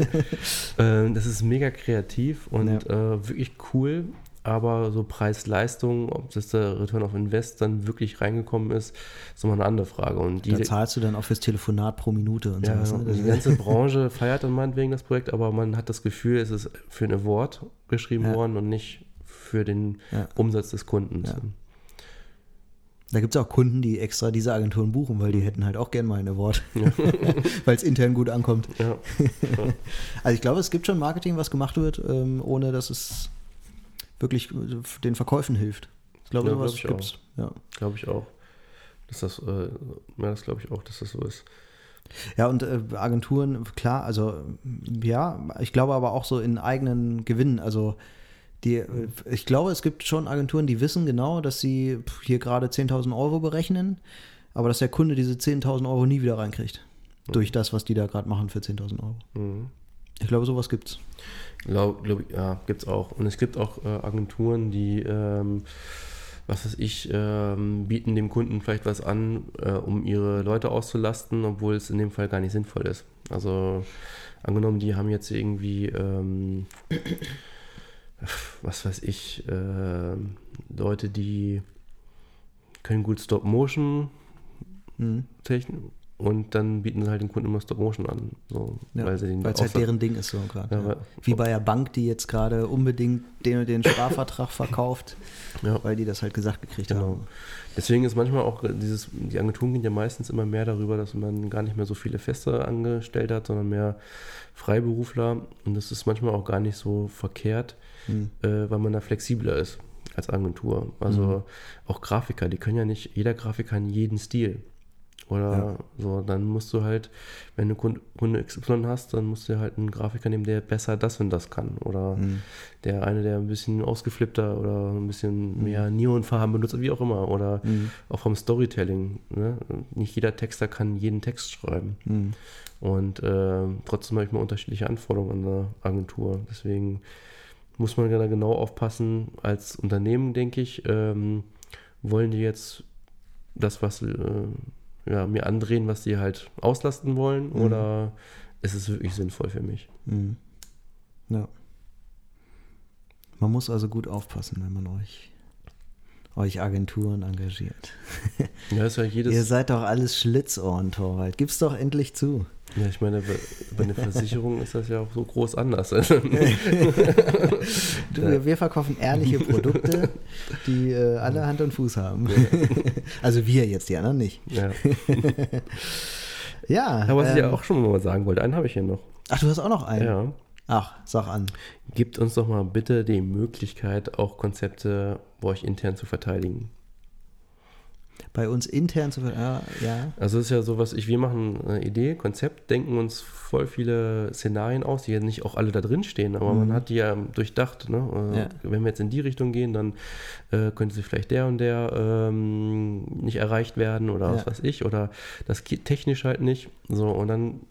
ähm, das ist mega kreativ und ja. äh, wirklich cool aber so Preis-Leistung, ob das der Return of Invest dann wirklich reingekommen ist, ist nochmal eine andere Frage. Und die, da zahlst du dann auch fürs Telefonat pro Minute und ja, sowas. Ne? Die ganze Branche feiert dann meinetwegen das Projekt, aber man hat das Gefühl, es ist für ein Award geschrieben ja. worden und nicht für den ja. Umsatz des Kunden. Ja. Da gibt es auch Kunden, die extra diese Agenturen buchen, weil die hätten halt auch gern mal ein Award, ja. weil es intern gut ankommt. Ja. Also ich glaube, es gibt schon Marketing, was gemacht wird, ähm, ohne dass es wirklich den Verkäufen hilft. Ich glaube, ja, sowas glaub gibt's. Auch. Ja. Glaube ich auch. Dass das, äh, ja, das glaube ich auch, dass das so ist. Ja, und äh, Agenturen, klar, also ja, ich glaube aber auch so in eigenen Gewinnen. Also die, äh, ich glaube, es gibt schon Agenturen, die wissen genau, dass sie hier gerade 10.000 Euro berechnen, aber dass der Kunde diese 10.000 Euro nie wieder reinkriegt. durch das, was die da gerade machen für 10.000 Euro. Mhm. Ich glaube, sowas gibt's. Glaub, glaub, ja, gibt es auch. Und es gibt auch äh, Agenturen, die, ähm, was weiß ich, ähm, bieten dem Kunden vielleicht was an, äh, um ihre Leute auszulasten, obwohl es in dem Fall gar nicht sinnvoll ist. Also angenommen, die haben jetzt irgendwie, ähm, was weiß ich, äh, Leute, die können gut Stop-Motion Mhm. Technik und dann bieten sie halt den Kunden immer Stop-Motion an. So, Ja, weil sie den Weil es halt deren Ding ist so gerade. Ja, Ja, Wie bei der Bank, die jetzt gerade unbedingt den und den Sparvertrag verkauft, Ja. weil die das halt gesagt gekriegt Genau. haben. Deswegen ist manchmal auch dieses, die Agenturen gehen ja meistens immer mehr darüber, dass man gar nicht mehr so viele Feste angestellt hat, sondern mehr Freiberufler. Und das ist manchmal auch gar nicht so verkehrt, Hm. äh, weil man da flexibler ist als Agentur. Also Mhm. auch Grafiker, die können ja nicht, jeder Grafiker kann jeden Stil. Oder Ja. so, dann musst du halt, wenn du Kunde, XY hast, dann musst du halt einen Grafiker nehmen, der besser das und das kann. Oder Hm. der eine, der ein bisschen ausgeflippter oder ein bisschen mehr Neonfarben benutzt, wie auch immer. Oder Mhm. auch vom Storytelling. Ne? Nicht jeder Texter kann jeden Text schreiben. Hm. Und äh, trotzdem habe ich mal unterschiedliche Anforderungen an eine Agentur. Deswegen muss man da genau aufpassen. Als Unternehmen, denke ich, ähm, wollen die jetzt das, was äh, ja, mir andrehen, was die halt auslasten wollen? Mhm. Oder ist es wirklich sinnvoll für mich? Hm. Ja. Man muss also gut aufpassen, wenn man euch, euch Agenturen engagiert. Ja, ist ja jedes. Ihr seid doch alles Schlitzohren, Torwald. Gib's doch endlich zu. Ja, ich meine, bei, einer Versicherung ist das ja auch so groß anders. Du, wir, verkaufen ehrliche Produkte, die äh, alle Hand und Fuß haben. also wir jetzt, die anderen nicht. ja. Ja. Aber was ich ja ähm, auch schon mal sagen wollte, einen habe ich hier noch. Ach, du hast auch noch einen? Ja. Ach, sag an. Gebt uns doch mal bitte die Möglichkeit, auch Konzepte bei euch intern zu verteidigen. Bei uns intern zu ver- ja, ja. Also es ist ja so, was ich, wir machen eine Idee, Konzept, denken uns voll viele Szenarien aus, die ja nicht auch alle da drin stehen, aber man hat die ja durchdacht. Ne? Äh, Ja. Wenn wir jetzt in die Richtung gehen, dann äh, könnte sich vielleicht der und der ähm, nicht erreicht werden oder was Ja. weiß ich, oder das geht technisch halt nicht. So, und dann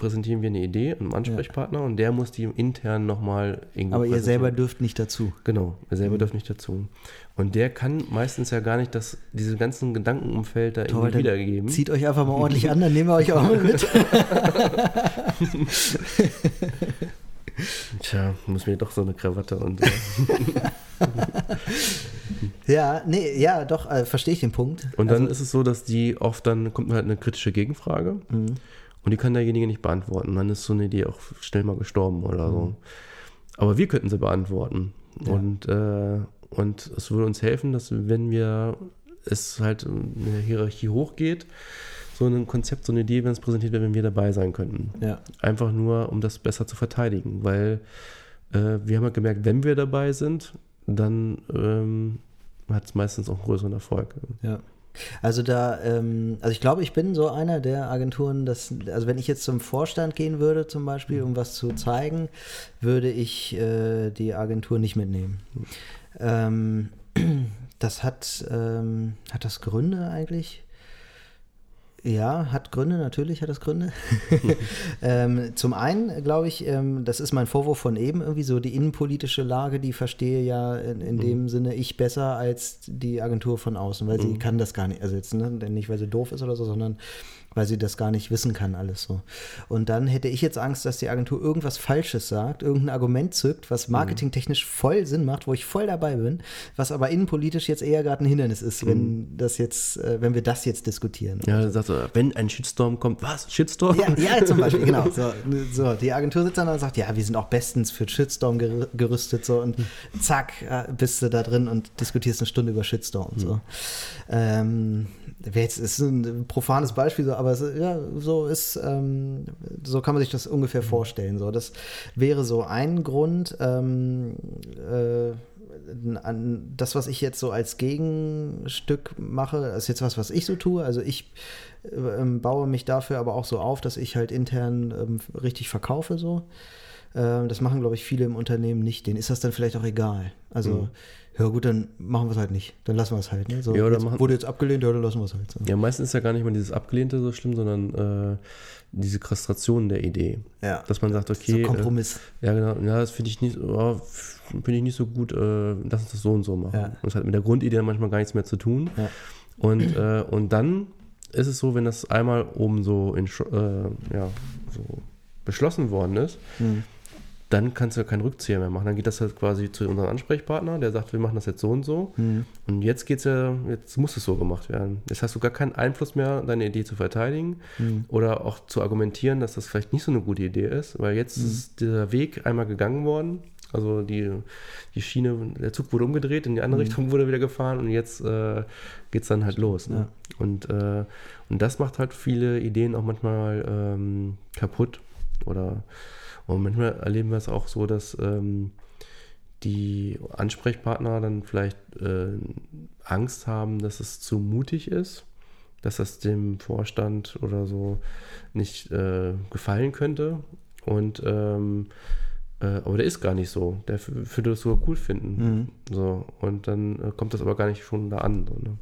präsentieren wir eine Idee einem Ansprechpartner und der muss die intern nochmal irgendwo Aber ihr selber dürft nicht dazu. Genau, er selber Mhm. darf nicht dazu. Und der kann meistens ja gar nicht das, diese ganzen Gedankenumfeld da Toll, irgendwie wiedergeben. Zieht euch einfach mal ordentlich an, dann nehmen wir euch auch mal mit. Tja, muss mir doch so eine Krawatte und. Ja, nee, ja, doch, äh, verstehe ich den Punkt. und dann Also- ist es so, dass die oft dann kommt halt eine kritische Gegenfrage Mhm. Und die kann derjenige nicht beantworten. Dann ist so eine Idee auch schnell mal gestorben oder so. Aber wir könnten sie beantworten. Mhm. Ja. Und, äh, und es würde uns helfen, dass wenn wir es halt in der Hierarchie hochgeht, so ein Konzept, so eine Idee, wenn es präsentiert wird, wenn wir dabei sein könnten. Ja, Einfach nur, um das besser zu verteidigen, weil äh, wir haben halt gemerkt, wenn wir dabei sind, dann ähm, hat es meistens auch einen größeren Erfolg. ja. Also da, ähm, also ich glaube, ich bin so einer der Agenturen, dass, also wenn ich jetzt zum Vorstand gehen würde zum Beispiel, um was zu zeigen, würde ich äh, die Agentur nicht mitnehmen. Ähm, das hat, ähm, hat das Gründe eigentlich? Ja, hat Gründe, natürlich hat das Gründe. ähm, zum einen glaube ich, ähm, das ist mein Vorwurf von eben, irgendwie so die innenpolitische Lage, die verstehe ja in, in dem Sinne ich besser als die Agentur von außen, weil sie kann das gar nicht, also jetzt ne, nicht, weil sie doof ist oder so, sondern weil sie das gar nicht wissen kann, alles so. Und dann hätte ich jetzt Angst, dass die Agentur irgendwas Falsches sagt, irgendein Argument zückt, was marketingtechnisch voll Sinn macht, wo ich voll dabei bin, was aber innenpolitisch jetzt eher gerade ein Hindernis ist, wenn das jetzt, äh, wenn wir das jetzt diskutieren. Ja, du sagst so, wenn ein Shitstorm kommt, was? Shitstorm? Ja, ja, zum Beispiel, genau. So, so, die Agentur sitzt dann und sagt, ja, wir sind auch bestens für Shitstorm ger gerüstet, so und zack, äh, bist du da drin und diskutierst eine Stunde über Shitstorm. So. Ähm, wäre jetzt ist ein profanes Beispiel, so, aber es, ja, so ist, ähm, so kann man sich das ungefähr vorstellen. So, das wäre so ein Grund. Ähm, äh, an das, was ich jetzt so als Gegenstück mache, ist jetzt was, was ich so tue. Also ich ähm, baue mich dafür aber auch so auf, dass ich halt intern ähm, richtig verkaufe so. Ähm, das machen, glaube ich, viele im Unternehmen nicht. Denen ist das dann vielleicht auch egal. Also Ja gut, dann machen wir es halt nicht. Dann lassen wir es halt. Ne? So, Ja, jetzt, machen- wurde jetzt abgelehnt, ja, dann lassen wir es halt. So. Ja, meistens ist ja gar nicht mal dieses Abgelehnte so schlimm, sondern äh, diese Kastration der Idee. Ja. Dass man sagt, okay, so äh, Kompromiss. ja genau, ja, das finde ich nicht, oh, finde ich nicht so gut, äh, lass uns das so und so machen. Ja. Und das hat mit der Grundidee manchmal gar nichts mehr zu tun. Ja. Und, äh, und dann ist es so, wenn das einmal oben so, in, äh, ja, so beschlossen worden ist, Hm. Dann kannst du ja keinen Rückzieher mehr machen. Dann geht das halt quasi zu unserem Ansprechpartner, der sagt, wir machen das jetzt so und so. Hm. Und jetzt geht's ja, jetzt muss es so gemacht werden. Jetzt hast du gar keinen Einfluss mehr, deine Idee zu verteidigen Hm. oder auch zu argumentieren, dass das vielleicht nicht so eine gute Idee ist, weil jetzt ist dieser Weg einmal gegangen worden. Also die, die Schiene, der Zug wurde umgedreht, in die andere Richtung wurde wieder gefahren und jetzt äh, geht es dann halt los. Ne? Und, äh, und das macht halt viele Ideen auch manchmal ähm, kaputt. Oder und manchmal erleben wir es auch so, dass ähm, die Ansprechpartner dann vielleicht äh, Angst haben, dass es zu mutig ist, dass das dem Vorstand oder so nicht äh, gefallen könnte. Und ähm, äh, aber der ist gar nicht so. Der würde das sogar cool finden. Mhm. So, und dann äh, kommt das aber gar nicht schon da an. So, ne?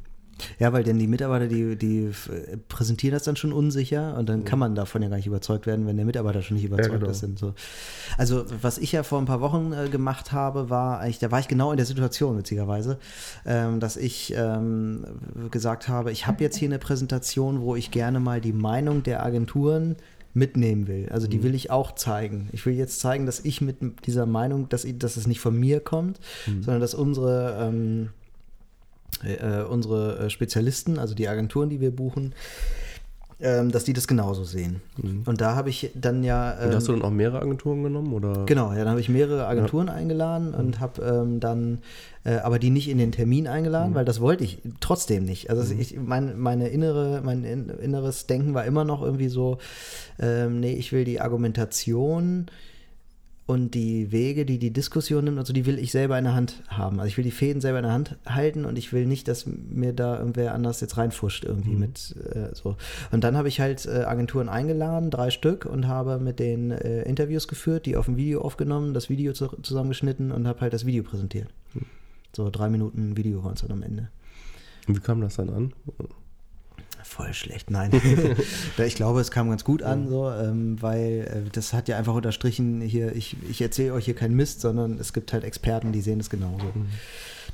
Ja, weil denn die Mitarbeiter, die, die präsentieren das dann schon unsicher und dann kann man davon ja gar nicht überzeugt werden, wenn der Mitarbeiter schon nicht überzeugt genau. ist. Und so. Also, was ich ja vor ein paar Wochen äh, gemacht habe, war eigentlich, da war ich genau in der Situation, witzigerweise, ähm, dass ich ähm, gesagt habe, ich habe jetzt hier eine Präsentation, wo ich gerne mal die Meinung der Agenturen mitnehmen will. Also die will ich auch zeigen. Ich will jetzt zeigen, dass ich mit dieser Meinung, dass, ich, dass es nicht von mir kommt, sondern dass unsere ähm, äh, unsere äh, Spezialisten, also die Agenturen, die wir buchen, ähm, dass die das genauso sehen. Und da habe ich dann ja. Und Ähm, hast du dann auch mehrere Agenturen genommen? Oder? Genau, ja, dann habe ich mehrere Agenturen eingeladen und habe ähm, dann, äh, aber die nicht in den Termin eingeladen, weil das wollte ich trotzdem nicht. Also ich, mein, meine innere, mein in, inneres Denken war immer noch irgendwie so, ähm, nee, ich will die Argumentation und die Wege, die die Diskussion nimmt, also die will ich selber in der Hand haben. Also ich will die Fäden selber in der Hand halten und ich will nicht, dass mir da irgendwer anders jetzt reinfuscht irgendwie mit äh, so. Und dann habe ich halt äh, Agenturen eingeladen, drei Stück, und habe mit denen äh, Interviews geführt, die auf dem Video aufgenommen, das Video zu, zusammengeschnitten und habe halt das Video präsentiert. So drei Minuten Video waren es dann am Ende. Und wie kam das dann an? Voll schlecht, nein. ich glaube, es kam ganz gut an, so, ähm, weil äh, das hat ja einfach unterstrichen, hier, ich, ich erzähle euch hier keinen Mist, sondern es gibt halt Experten, die sehen es genauso.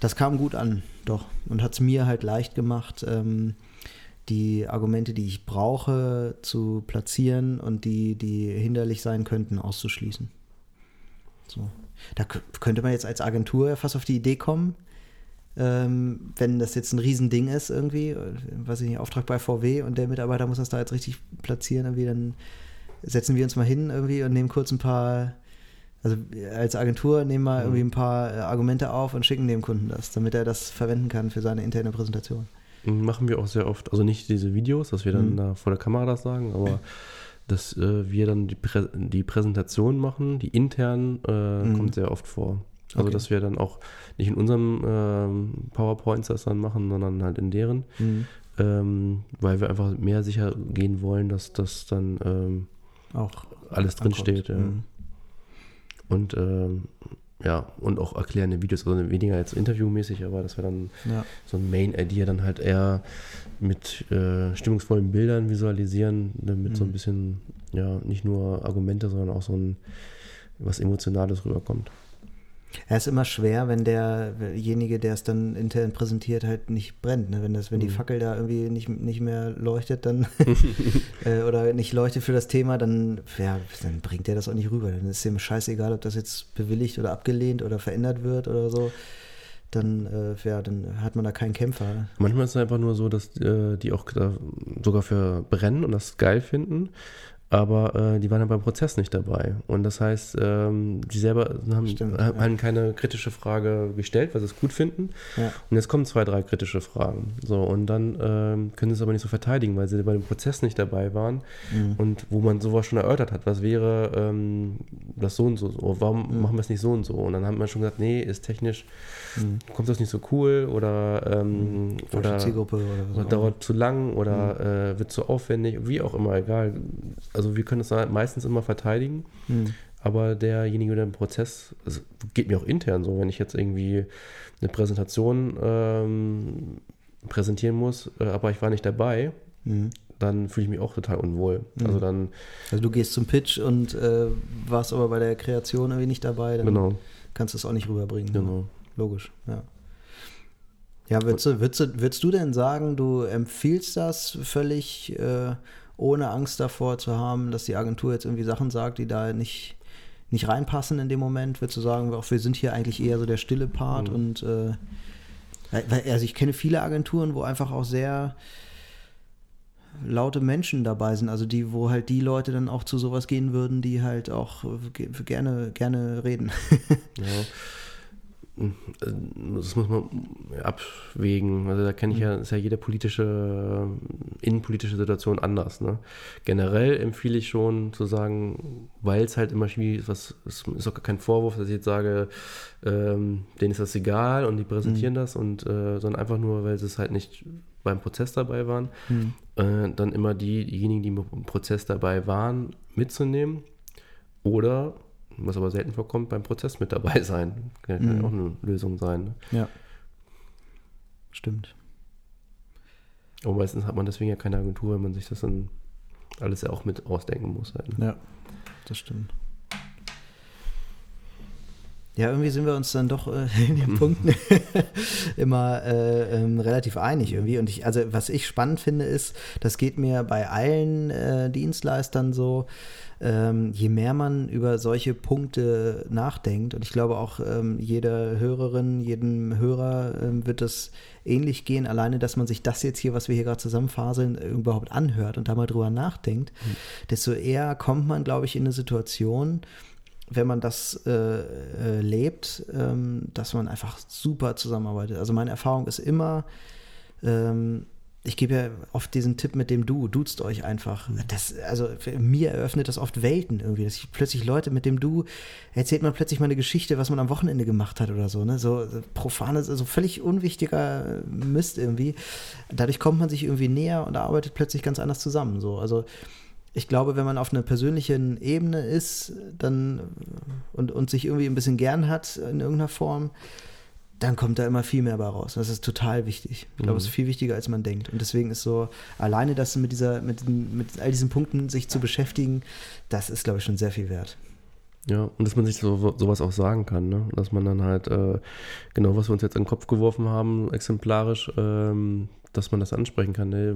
Das kam gut an, doch. Und hat es mir halt leicht gemacht, ähm, die Argumente, die ich brauche, zu platzieren und die, die hinderlich sein könnten, auszuschließen. So. Da könnte man jetzt als Agentur ja fast auf die Idee kommen, ähm, wenn das jetzt ein Riesending ist irgendwie, äh, weiß ich nicht, Auftrag bei VW und der Mitarbeiter muss das da jetzt richtig platzieren, irgendwie, dann setzen wir uns mal hin irgendwie und nehmen kurz ein paar, also als Agentur nehmen wir irgendwie ein paar äh, Argumente auf und schicken dem Kunden das, damit er das verwenden kann für seine interne Präsentation. Machen wir auch sehr oft, also nicht diese Videos, dass wir dann Mhm. da vor der Kamera das sagen, aber dass äh, wir dann die, Prä die Präsentation machen, die intern, äh, Mhm. kommt sehr oft vor. Also Okay. dass wir dann auch nicht in unserem ähm, PowerPoints das dann machen, sondern halt in deren, Mhm. ähm, weil wir einfach mehr sicher gehen wollen, dass das dann ähm, Auch alles drin ankommt. steht. Ja. Mhm. Und ähm, ja, und auch erklärende Videos, also weniger jetzt interviewmäßig, aber dass wir dann Ja. so ein Main-Idea dann halt eher mit äh, stimmungsvollen Bildern visualisieren, damit so ein Mhm. bisschen, ja, nicht nur Argumente, sondern auch so ein was Emotionales rüberkommt. Er ist immer schwer, wenn derjenige, der es dann intern präsentiert, halt nicht brennt. Ne? Wenn, das, wenn die Mhm. Fackel da irgendwie nicht, nicht mehr leuchtet, dann äh, oder nicht leuchtet für das Thema, dann, ja, dann bringt der das auch nicht rüber. Dann ist ihm scheißegal, ob das jetzt bewilligt oder abgelehnt oder verändert wird oder so. Dann, äh, ja, dann hat man da keinen Kämpfer. Manchmal ist es einfach nur so, dass äh, die auch da sogar für brennen und das geil finden, aber äh, die waren ja beim Prozess nicht dabei. Und das heißt, ähm, die selber haben, Stimmt, haben ja. keine kritische Frage gestellt, weil sie es gut finden. Ja. Und jetzt kommen zwei, drei kritische Fragen. So, und dann ähm, können sie es aber nicht so verteidigen, weil sie bei dem Prozess nicht dabei waren Mhm. und wo man sowas schon erörtert hat. Was wäre ähm, das so und so? so? Warum Mhm. machen wir es nicht so und so? Und dann haben wir schon gesagt, nee, ist technisch, Mhm. kommt das nicht so cool oder, ähm, Falsche oder, oder oder dauert zu lang oder äh, wird zu aufwendig, wie auch immer, egal. Also wir können es meistens immer verteidigen. Mhm. aber derjenige, der den Prozess, also geht mir auch intern so, wenn ich jetzt irgendwie eine Präsentation ähm, präsentieren muss, äh, aber ich war nicht dabei, mhm. dann fühle ich mich auch total unwohl. Mhm. Also dann. Also du gehst zum Pitch und äh, warst aber bei der Kreation irgendwie nicht dabei, dann genau. kannst du es auch nicht rüberbringen. Genau. Logisch, ja. Ja, würdest du, würdest, du, würdest du denn sagen, du empfiehlst das völlig äh, ohne Angst davor zu haben, dass die Agentur jetzt irgendwie Sachen sagt, die da nicht, nicht reinpassen in dem Moment? Würdest du sagen, auch wir sind hier eigentlich eher so der stille Part mhm. und äh, also ich kenne viele Agenturen, wo einfach auch sehr laute Menschen dabei sind, also die, wo halt die Leute dann auch zu sowas gehen würden, die halt auch gerne, gerne reden. ja. Das muss man abwägen. Also da kenne ich ja, ist ja jede politische, innenpolitische Situation anders. Ne? Generell empfehle ich schon zu sagen, weil es halt immer schwierig ist, was, es ist auch kein Vorwurf, dass ich jetzt sage, ähm, denen ist das egal und die präsentieren mhm. das und äh, sondern einfach nur, weil sie es halt nicht beim Prozess dabei waren, mhm. äh, dann immer die, diejenigen, die im Prozess dabei waren, mitzunehmen oder was aber selten vorkommt, beim Prozess mit dabei sein. Kann mhm. auch eine Lösung sein. Ne? Ja. Stimmt. Aber meistens hat man deswegen ja keine Agentur, wenn man sich das dann alles ja auch mit ausdenken muss. Halt, ne? Ja, das stimmt. Ja, irgendwie sind wir uns dann doch äh, in den Punkten immer äh, ähm, relativ einig irgendwie. Und ich, also was ich spannend finde, ist, das geht mir bei allen äh, Dienstleistern so, ähm, je mehr man über solche Punkte nachdenkt, und ich glaube auch ähm, jede Hörerin, jedem Hörer ähm, wird das ähnlich gehen, alleine, dass man sich das jetzt hier, was wir hier gerade zusammenfaseln, äh, überhaupt anhört und da mal drüber nachdenkt, mhm. desto eher kommt man, glaube ich, in eine Situation, wenn man das äh, äh, lebt, ähm, dass man einfach super zusammenarbeitet. Also meine Erfahrung ist immer, ähm, ich gebe ja oft diesen Tipp mit dem Du, duzt euch einfach. Das, also mir eröffnet das oft Welten irgendwie, dass ich plötzlich Leute mit dem Du erzählt man plötzlich mal eine Geschichte, was man am Wochenende gemacht hat oder so, ne? So, so profanes, also völlig unwichtiger Mist irgendwie. Dadurch kommt man sich irgendwie näher und arbeitet plötzlich ganz anders zusammen. So, also ich glaube, wenn man auf einer persönlichen Ebene ist, dann und, und sich irgendwie ein bisschen gern hat in irgendeiner Form, dann kommt da immer viel mehr bei raus. Das ist total wichtig. Ich glaube, es ist mhm. viel wichtiger, als man denkt. Und deswegen ist so, alleine das mit dieser, mit, mit all diesen Punkten sich zu beschäftigen, das ist, glaube ich, schon sehr viel wert. Ja, und dass man sich so, sowas auch sagen kann, ne? Dass man dann halt, äh, genau, was wir uns jetzt in den Kopf geworfen haben, exemplarisch, ähm, dass man das ansprechen kann. Ne?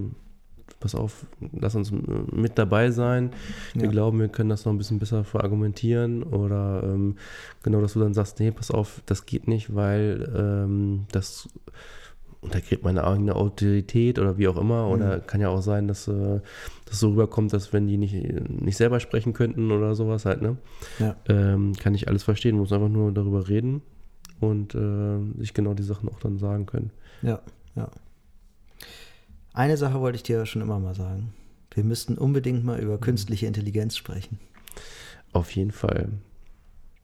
Pass auf, lass uns mit dabei sein. Wir ja. glauben, wir können das noch ein bisschen besser verargumentieren. Oder ähm, genau, dass du dann sagst, nee, pass auf, das geht nicht, weil ähm, das untergräbt meine eigene Autorität oder wie auch immer. Oder mhm. kann ja auch sein, dass äh, das so rüberkommt, dass wenn die nicht, nicht selber sprechen könnten oder sowas halt, ne? Ja. Ähm, kann ich alles verstehen, muss einfach nur darüber reden und äh, sich genau die Sachen auch dann sagen können. Ja, ja. Eine Sache wollte ich dir schon immer mal sagen. Wir müssten unbedingt mal über künstliche Intelligenz sprechen. Auf jeden Fall.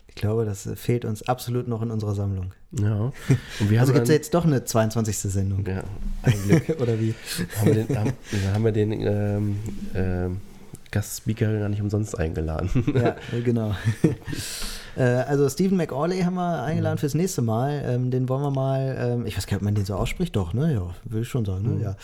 Ich glaube, das fehlt uns absolut noch in unserer Sammlung. Ja. also gibt es jetzt doch eine 22. Sendung. Ja, Oder wie? Haben wir den, haben, haben wir den ähm, ähm, Gastspeaker gar nicht umsonst eingeladen. ja, genau. Äh, also Stephen McAuley haben wir eingeladen mhm. fürs nächste Mal. Ähm, den wollen wir mal, ähm, ich weiß gar nicht, ob man den so ausspricht, doch, ne? Ja, will ich schon sagen, ne? Mhm. Ja.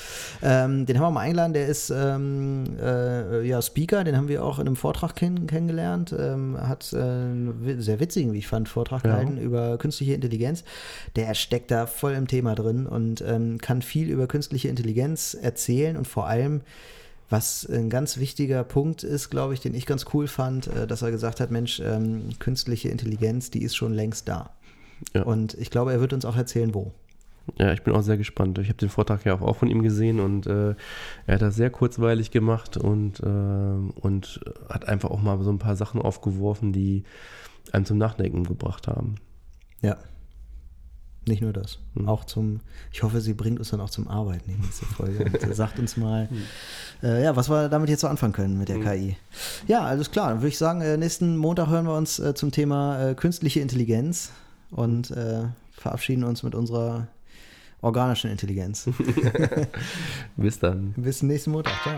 Ähm, den haben wir mal eingeladen, der ist ähm, äh, ja Speaker, den haben wir auch in einem Vortrag kenn kennengelernt. Ähm, hat äh, einen sehr witzigen, wie ich fand, Vortrag ja. gehalten über künstliche Intelligenz. Der steckt da voll im Thema drin und ähm, kann viel über künstliche Intelligenz erzählen und vor allem was ein ganz wichtiger Punkt ist, glaube ich, den ich ganz cool fand, äh, dass er gesagt hat, Mensch, ähm, künstliche Intelligenz, die ist schon längst da. Ja. Und ich glaube, er wird uns auch erzählen, wo. Ja, ich bin auch sehr gespannt. Ich habe den Vortrag ja auch von ihm gesehen und äh, er hat das sehr kurzweilig gemacht und, äh, und hat einfach auch mal so ein paar Sachen aufgeworfen, die einem zum Nachdenken gebracht haben. Ja. Nicht nur das. Mhm. Auch zum, ich hoffe, sie bringt uns dann auch zum Arbeiten in diese Folge und sagt uns mal, mhm. äh, ja, was wir damit jetzt so anfangen können mit der mhm. KI. Ja, alles klar. Dann würde ich sagen, äh, nächsten Montag hören wir uns äh, zum Thema äh, künstliche Intelligenz und äh, verabschieden uns mit unserer organischen Intelligenz. Bis dann. Bis nächsten Montag. Ciao.